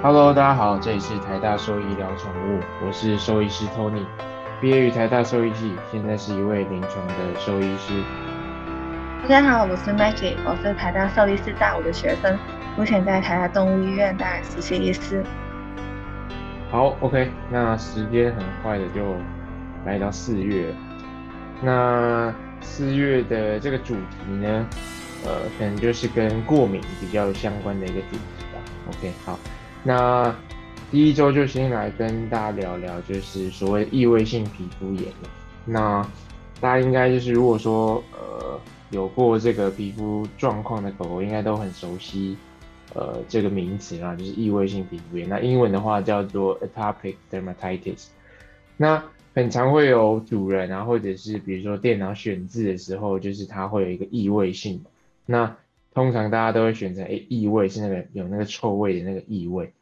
Hello，大家好，这里是台大兽医聊宠物，我是兽医师 Tony，毕业于台大兽医系，现在是一位临床的兽医师。大家好，我是 Maggie，我是台大兽医师大五的学生，目前在台大动物医院担任实习医师。好，OK，那时间很快的就来到四月，那四月的这个主题呢，呃，可能就是跟过敏比较相关的一个主题吧。OK，好，那第一周就先来跟大家聊聊，就是所谓异位性皮肤炎那大家应该就是如果说呃有过这个皮肤状况的狗狗，应该都很熟悉。呃，这个名词啊，就是异位性皮肤炎。那英文的话叫做 atopic dermatitis。那很常会有主人啊，或者是比如说电脑选字的时候，就是它会有一个异位性。那通常大家都会选择，哎，异味是那个有那个臭味的那个异味。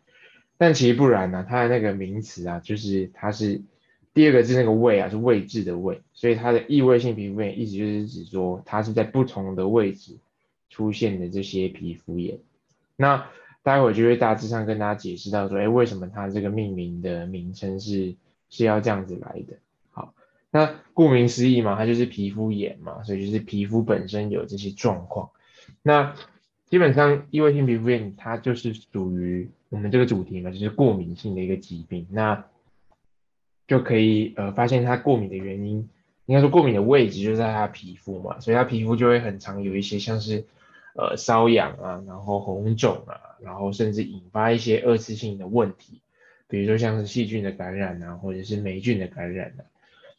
但其实不然呢，它的那个名词啊，就是它是第二个字那个位啊，是位置的位，所以它的异味性皮肤炎意思就是指说它是在不同的位置出现的这些皮肤炎。那待会就会大致上跟大家解释到说，哎，为什么它这个命名的名称是是要这样子来的？好，那顾名思义嘛，它就是皮肤炎嘛，所以就是皮肤本身有这些状况。那基本上异位性皮肤炎它就是属于我们这个主题嘛，就是过敏性的一个疾病。那就可以呃发现它过敏的原因，应该说过敏的位置就在它皮肤嘛，所以它皮肤就会很常有一些像是。呃，瘙痒啊，然后红肿啊，然后甚至引发一些二次性的问题，比如说像是细菌的感染啊，或者是霉菌的感染啊。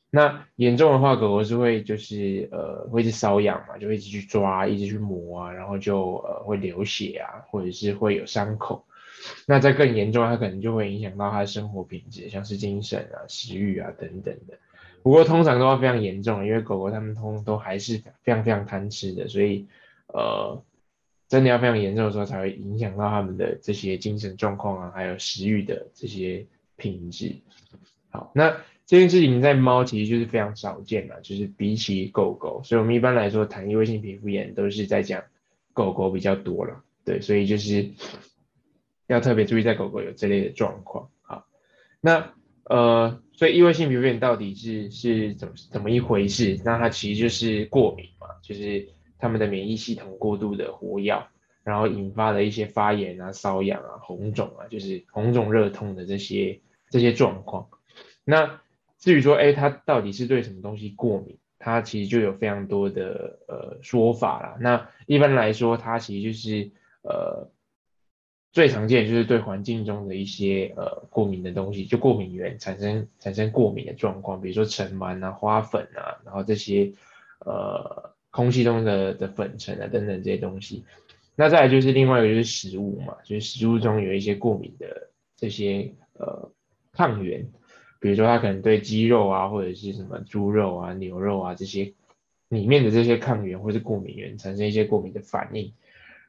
那严重的话，狗狗是会就是呃，会去瘙痒嘛，就会一直去抓，一直去磨啊，然后就呃会流血啊，或者是会有伤口。那在更严重，它可能就会影响到它的生活品质，像是精神啊、食欲啊等等的。不过通常都要非常严重，因为狗狗它们通都还是非常非常贪吃的，所以。呃，真的要非常严重的时候，才会影响到它们的这些精神状况啊，还有食欲的这些品质。好，那这件事情在猫其实就是非常少见嘛，就是比起狗狗，所以我们一般来说谈异位性皮肤炎都是在讲狗狗比较多了。对，所以就是要特别注意在狗狗有这类的状况。好，那呃，所以异位性皮肤炎到底是是怎么怎么一回事？那它其实就是过敏嘛，就是。他们的免疫系统过度的活跃，然后引发了一些发炎啊、瘙痒啊、红肿啊，就是红肿热痛的这些这些状况。那至于说，哎，它到底是对什么东西过敏？它其实就有非常多的呃说法啦。那一般来说，它其实就是呃最常见就是对环境中的一些呃过敏的东西，就过敏源产生产生过敏的状况，比如说尘螨啊、花粉啊，然后这些呃。空气中的的粉尘啊等等这些东西，那再来就是另外一个就是食物嘛，就是食物中有一些过敏的这些呃抗原，比如说他可能对鸡肉啊或者是什么猪肉啊牛肉啊这些里面的这些抗原或是过敏原产生一些过敏的反应，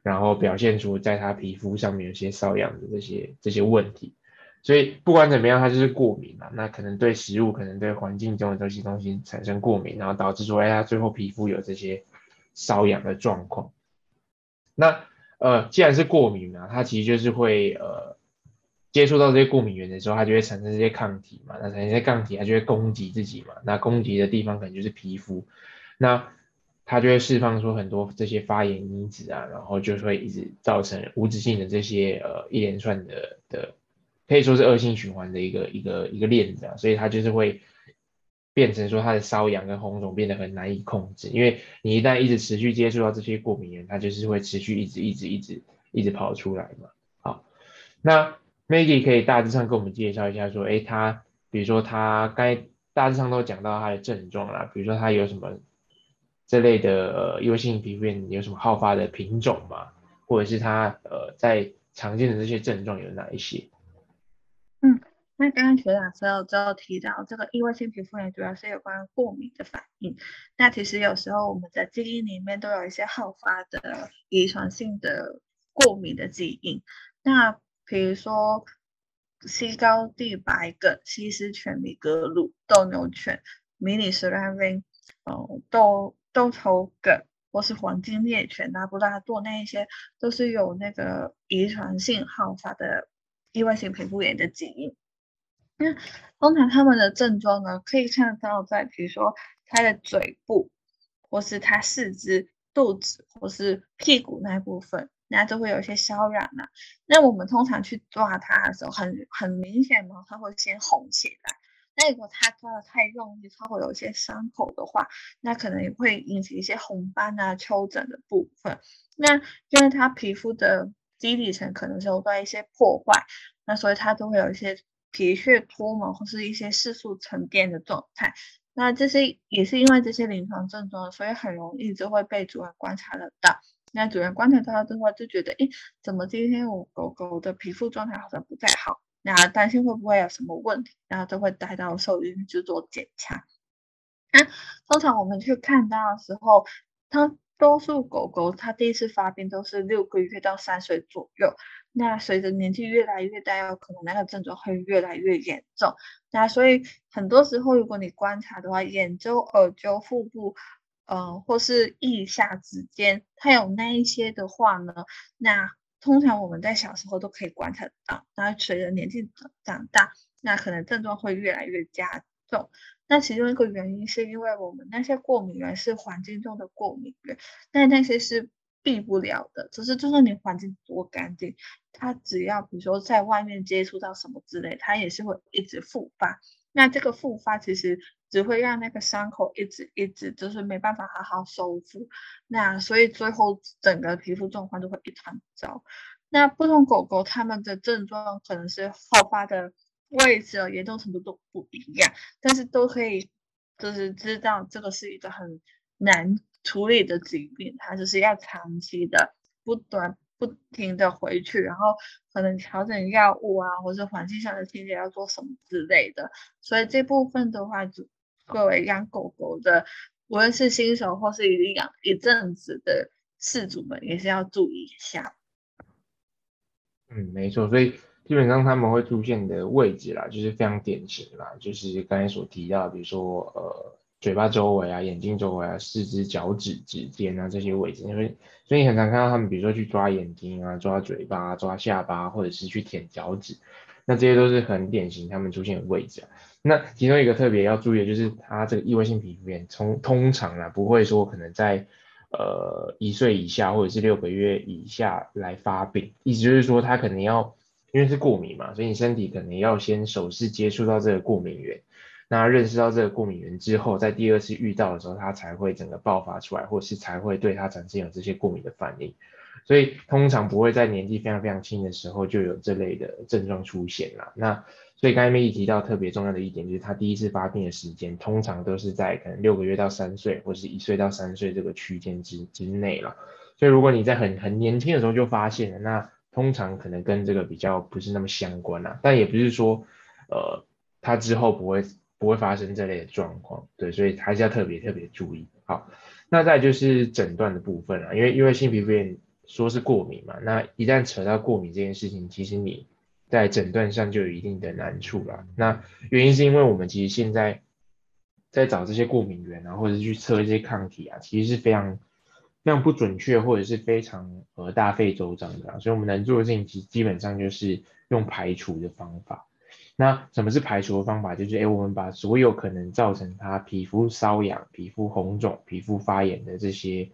然后表现出在他皮肤上面有些瘙痒的这些这些问题。所以不管怎么样，它就是过敏嘛。那可能对食物，可能对环境中的这些东西产生过敏，然后导致说，哎，它最后皮肤有这些瘙痒的状况。那呃，既然是过敏嘛，它其实就是会呃接触到这些过敏源的时候，它就会产生这些抗体嘛。那产生这些抗体，它就会攻击自己嘛。那攻击的地方可能就是皮肤，那它就会释放出很多这些发炎因子啊，然后就会一直造成无止境的这些呃一连串的的。可以说是恶性循环的一个一个一个链子啊，所以它就是会变成说它的瘙痒跟红肿变得很难以控制，因为你一旦一直持续接触到这些过敏源，它就是会持续一直一直一直一直跑出来嘛。好，那 Maggie 可以大致上跟我们介绍一下，说，哎，他比如说他该大致上都讲到他的症状啦，比如说他有什么这类的呃，异位性皮肤炎有什么好发的品种嘛，或者是他呃在常见的这些症状有哪一些？嗯，那刚刚学长说之后提到这个异位性皮肤炎主要是有关过敏的反应。那其实有时候我们的基因里面都有一些好发的遗传性的过敏的基因。那比如说西高地白梗、西施犬、米格鲁、斗牛犬、迷你斯兰威、哦斗斗头梗或是黄金猎犬、拉布拉多那一些，都是有那个遗传性好发的。异位性皮肤炎的基因。那通常他们的症状呢，可以看到在比如说他的嘴部，或是他四肢、肚子或是屁股那部分，那就会有一些瘙痒啊。那我们通常去抓它的时候，很很明显嘛，它会先红起来。那如果它抓的太用力，它会有一些伤口的话，那可能也会引起一些红斑啊、丘疹的部分。那因为它皮肤的基底层可能受到一些破坏，那所以它都会有一些皮屑脱毛或是一些色素沉淀的状态。那这些也是因为这些临床症状，所以很容易就会被主人观察得到。那主人观察到的话，就觉得，诶，怎么今天我狗狗的皮肤状态好像不太好？那担心会不会有什么问题，然后就会带到兽医去做检查。那通常我们去看到的时候，它多数狗狗它第一次发病都是六个月到三岁左右。那随着年纪越来越大，有可能那个症状会越来越严重。那所以很多时候，如果你观察的话，眼周、耳周、腹部，嗯，或是腋下之间，它有那一些的话呢，那。通常我们在小时候都可以观察到，那随着年纪长大，那可能症状会越来越加重。那其中一个原因是因为我们那些过敏源是环境中的过敏源，但那些是避不了的。只是就算你环境多干净，它只要比如说在外面接触到什么之类，它也是会一直复发。那这个复发其实。只会让那个伤口一直一直就是没办法好好修复，那所以最后整个皮肤状况就会一团糟。那不同狗狗它们的症状可能是好发的位置、严重程度都不一样，但是都可以就是知道这个是一个很难处理的疾病，它就是要长期的不断。不停的回去，然后可能调整药物啊，或者环境上的清洁要做什么之类的，所以这部分的话就。各位养狗狗的，无论是新手或是已经养一阵子的饲主们，也是要注意一下。嗯，没错，所以基本上他们会出现的位置啦，就是非常典型啦，就是刚才所提到，比如说呃嘴巴周围啊、眼睛周围啊、四肢、脚趾指尖啊这些位置，因为所以很常看到他们，比如说去抓眼睛啊、抓嘴巴、抓下巴，或者是去舔脚趾，那这些都是很典型他们出现的位置。那其中一个特别要注意的就是，它这个异位性皮肤炎，从通常啊不会说可能在呃一岁以下或者是六个月以下来发病，意思就是说它可能要因为是过敏嘛，所以你身体可能要先首次接触到这个过敏源，那认识到这个过敏源之后，在第二次遇到的时候，它才会整个爆发出来，或是才会对它产生有这些过敏的反应，所以通常不会在年纪非常非常轻的时候就有这类的症状出现啦。那所以刚才妹提到特别重要的一点，就是它第一次发病的时间，通常都是在可能六个月到三岁，或是一岁到三岁这个区间之之内了。所以如果你在很很年轻的时候就发现了，那通常可能跟这个比较不是那么相关啦。但也不是说，呃，它之后不会不会发生这类的状况，对，所以还是要特别特别注意。好，那再就是诊断的部分了，因为因为性皮肤炎说是过敏嘛，那一旦扯到过敏这件事情，其实你。在诊断上就有一定的难处了。那原因是因为我们其实现在在找这些过敏源啊，或者去测一些抗体啊，其实是非常非常不准确，或者是非常呃大费周章的。所以我们能做的事情，其实基本上就是用排除的方法。那什么是排除的方法？就是哎，我们把所有可能造成他皮肤瘙痒、皮肤红肿、皮肤发炎的这些。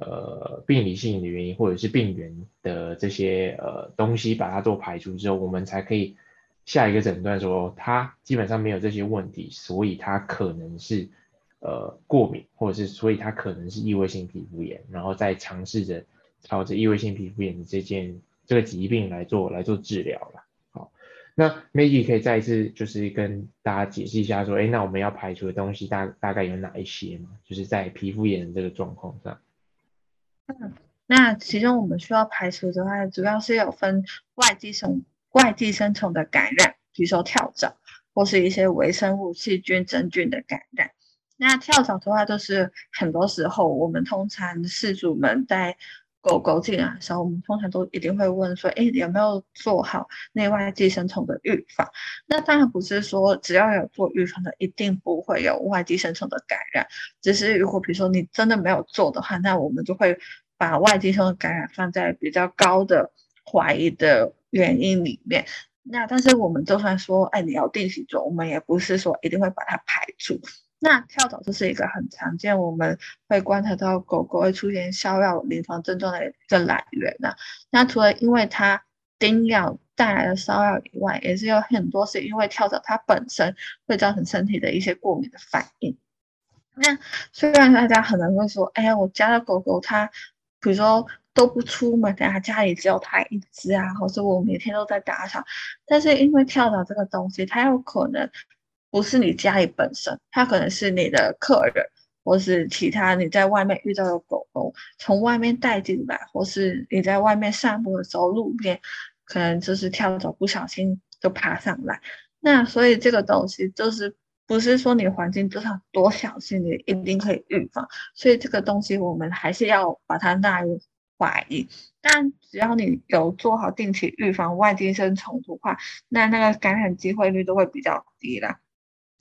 呃，病理性的原因或者是病原的这些呃东西，把它做排除之后，我们才可以下一个诊断说他基本上没有这些问题，所以他可能是呃过敏，或者是所以他可能是异位性皮肤炎，然后再尝试着朝着异位性皮肤炎的这件这个疾病来做来做治疗了。好，那 Maggie 可以再一次就是跟大家解释一下说，哎，那我们要排除的东西大大概有哪一些吗？就是在皮肤炎这个状况上。嗯，那其中我们需要排除的话，主要是有分外寄生外寄生虫的感染，比如说跳蚤或是一些微生物、细菌、真菌的感染。那跳蚤的话，就是很多时候我们通常饲主们在狗狗进来的时候，我们通常都一定会问说，哎，有没有做好内外寄生虫的预防？那当然不是说只要有做预防的，一定不会有外寄生虫的感染。只是如果比如说你真的没有做的话，那我们就会把外寄生的感染放在比较高的怀疑的原因里面。那但是我们就算说，哎，你要定期做，我们也不是说一定会把它排除。那跳蚤就是一个很常见，我们会观察到狗狗会出现消药临床症状的一个来源呢。那除了因为它叮咬带来的骚扰以外，也是有很多是因为跳蚤它本身会造成身体的一些过敏的反应。那虽然大家可能会说，哎呀，我家的狗狗它，比如说都不出门，等下家里只有它一只啊，或者我每天都在打扫，但是因为跳蚤这个东西，它有可能不是你家里本身，它可能是你的客人，或是其他你在外面遇到的狗狗从外面带进来，或是你在外面散步的时候路边。可能就是跳蚤不小心就爬上来，那所以这个东西就是不是说你环境多少多小心，你一定可以预防。所以这个东西我们还是要把它纳入怀疑。但只要你有做好定期预防外地生虫的话，那那个感染机会率都会比较低啦。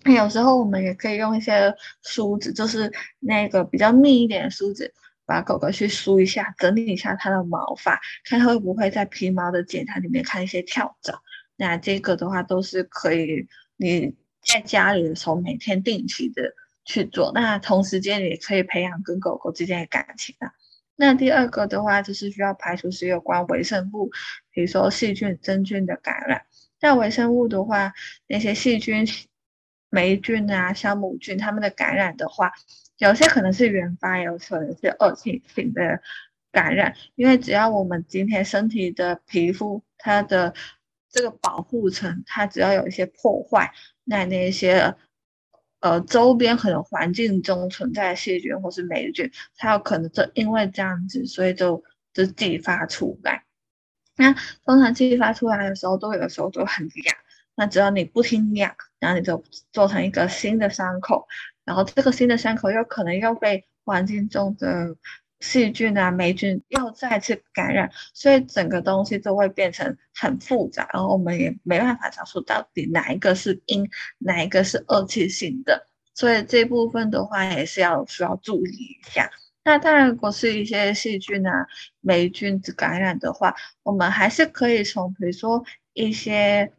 有时候我们也可以用一些梳子，就是那个比较密一点的梳子。把狗狗去梳一下，整理一下它的毛发，看会不会在皮毛的检查里面看一些跳蚤。那这个的话都是可以你在家里的时候每天定期的去做。那同时间也可以培养跟狗狗之间的感情啊。那第二个的话就是需要排除是有关微生物，比如说细菌、真菌的感染。那微生物的话，那些细菌、霉菌啊、酵母菌，它们的感染的话。有些可能是原发，有可能是恶性性的感染。因为只要我们今天身体的皮肤，它的这个保护层，它只要有一些破坏，那那些呃周边可能环境中存在的细菌或是霉菌，它有可能就因为这样子，所以就就激发出来。那通常激发出来的时候，都有的时候都很痒。那只要你不听痒，然后你就做成一个新的伤口。然后这个新的伤口又可能又被环境中的细菌啊、霉菌又再次感染，所以整个东西都会变成很复杂，然后我们也没办法找出到底哪一个是因，哪一个是恶气性的，所以这部分的话也是要需要注意一下。那当然，如果是一些细菌啊、霉菌感染的话，我们还是可以从比如说一些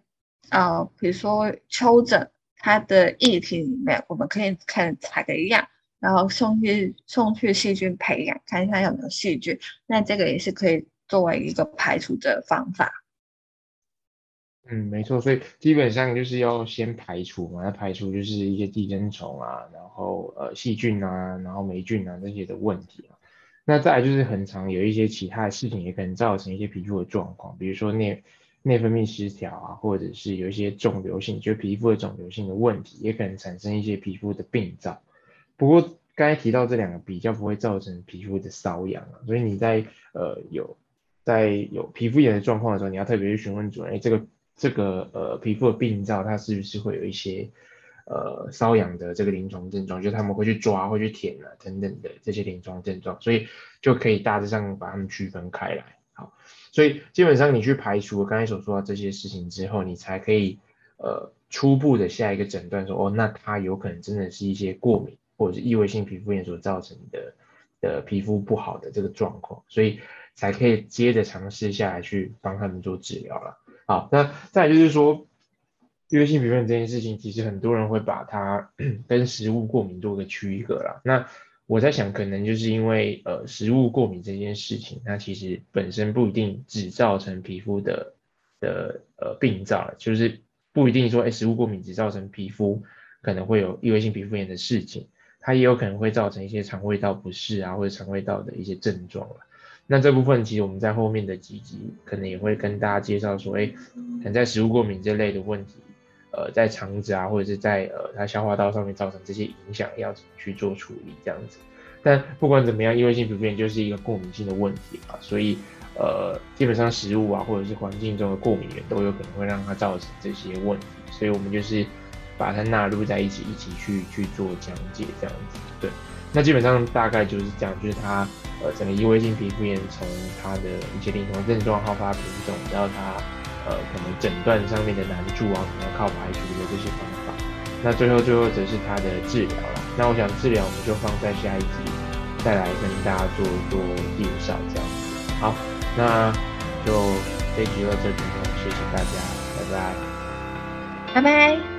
呃，比如说丘疹。它的液体里面，我们可以看采个样，然后送去送去细菌培养，看一下有没有细菌。那这个也是可以作为一个排除的方法。嗯，没错，所以基本上就是要先排除嘛，要排除就是一些寄生虫啊，然后呃细菌啊，然后霉菌啊这些的问题啊。那再就是很常有一些其他的事情也可能造成一些皮肤的状况，比如说内。内分泌失调啊，或者是有一些肿瘤性，就皮肤的肿瘤性的问题，也可能产生一些皮肤的病灶。不过刚才提到这两个比较不会造成皮肤的瘙痒啊，所以你在呃有在有皮肤炎的状况的时候，你要特别去询问主任，哎，这个这个呃皮肤的病灶它是不是会有一些呃瘙痒的这个临床症状，就他们会去抓、会去舔啊等等的这些临床症状，所以就可以大致上把它们区分开来。好。所以基本上你去排除我刚才所说的这些事情之后，你才可以呃初步的下一个诊断说哦，那它有可能真的是一些过敏或者是异位性皮肤炎所造成的的皮肤不好的这个状况，所以才可以接着尝试下来去帮他们做治疗了。好，那再就是说异位性皮肤炎这件事情，其实很多人会把它 跟食物过敏做个区隔了。那我在想，可能就是因为呃食物过敏这件事情，它其实本身不一定只造成皮肤的的呃病灶，就是不一定说哎食物过敏只造成皮肤可能会有异位性皮肤炎的事情，它也有可能会造成一些肠胃道不适啊或者肠胃道的一些症状了。那这部分其实我们在后面的几集可能也会跟大家介绍说，哎，可能在食物过敏这类的问题。呃，在肠子啊，或者是在呃它消化道上面造成这些影响，要怎么去做处理这样子。但不管怎么样，异位性皮肤炎就是一个过敏性的问题啊，所以呃，基本上食物啊，或者是环境中的过敏源都有可能会让它造成这些问题，所以我们就是把它纳入在一起，一起去去做讲解这样子。对，那基本上大概就是这样，就是它呃整个异位性皮肤炎从它的一些临床症状、好发品种，到它。呃，可能诊断上面的难处啊，可能要靠排除的这些方法。那最后最后则是它的治疗了。那我想治疗我们就放在下一集再来跟大家做做介绍这样子。好，那就这集到这里了，谢谢大家。拜拜。拜拜。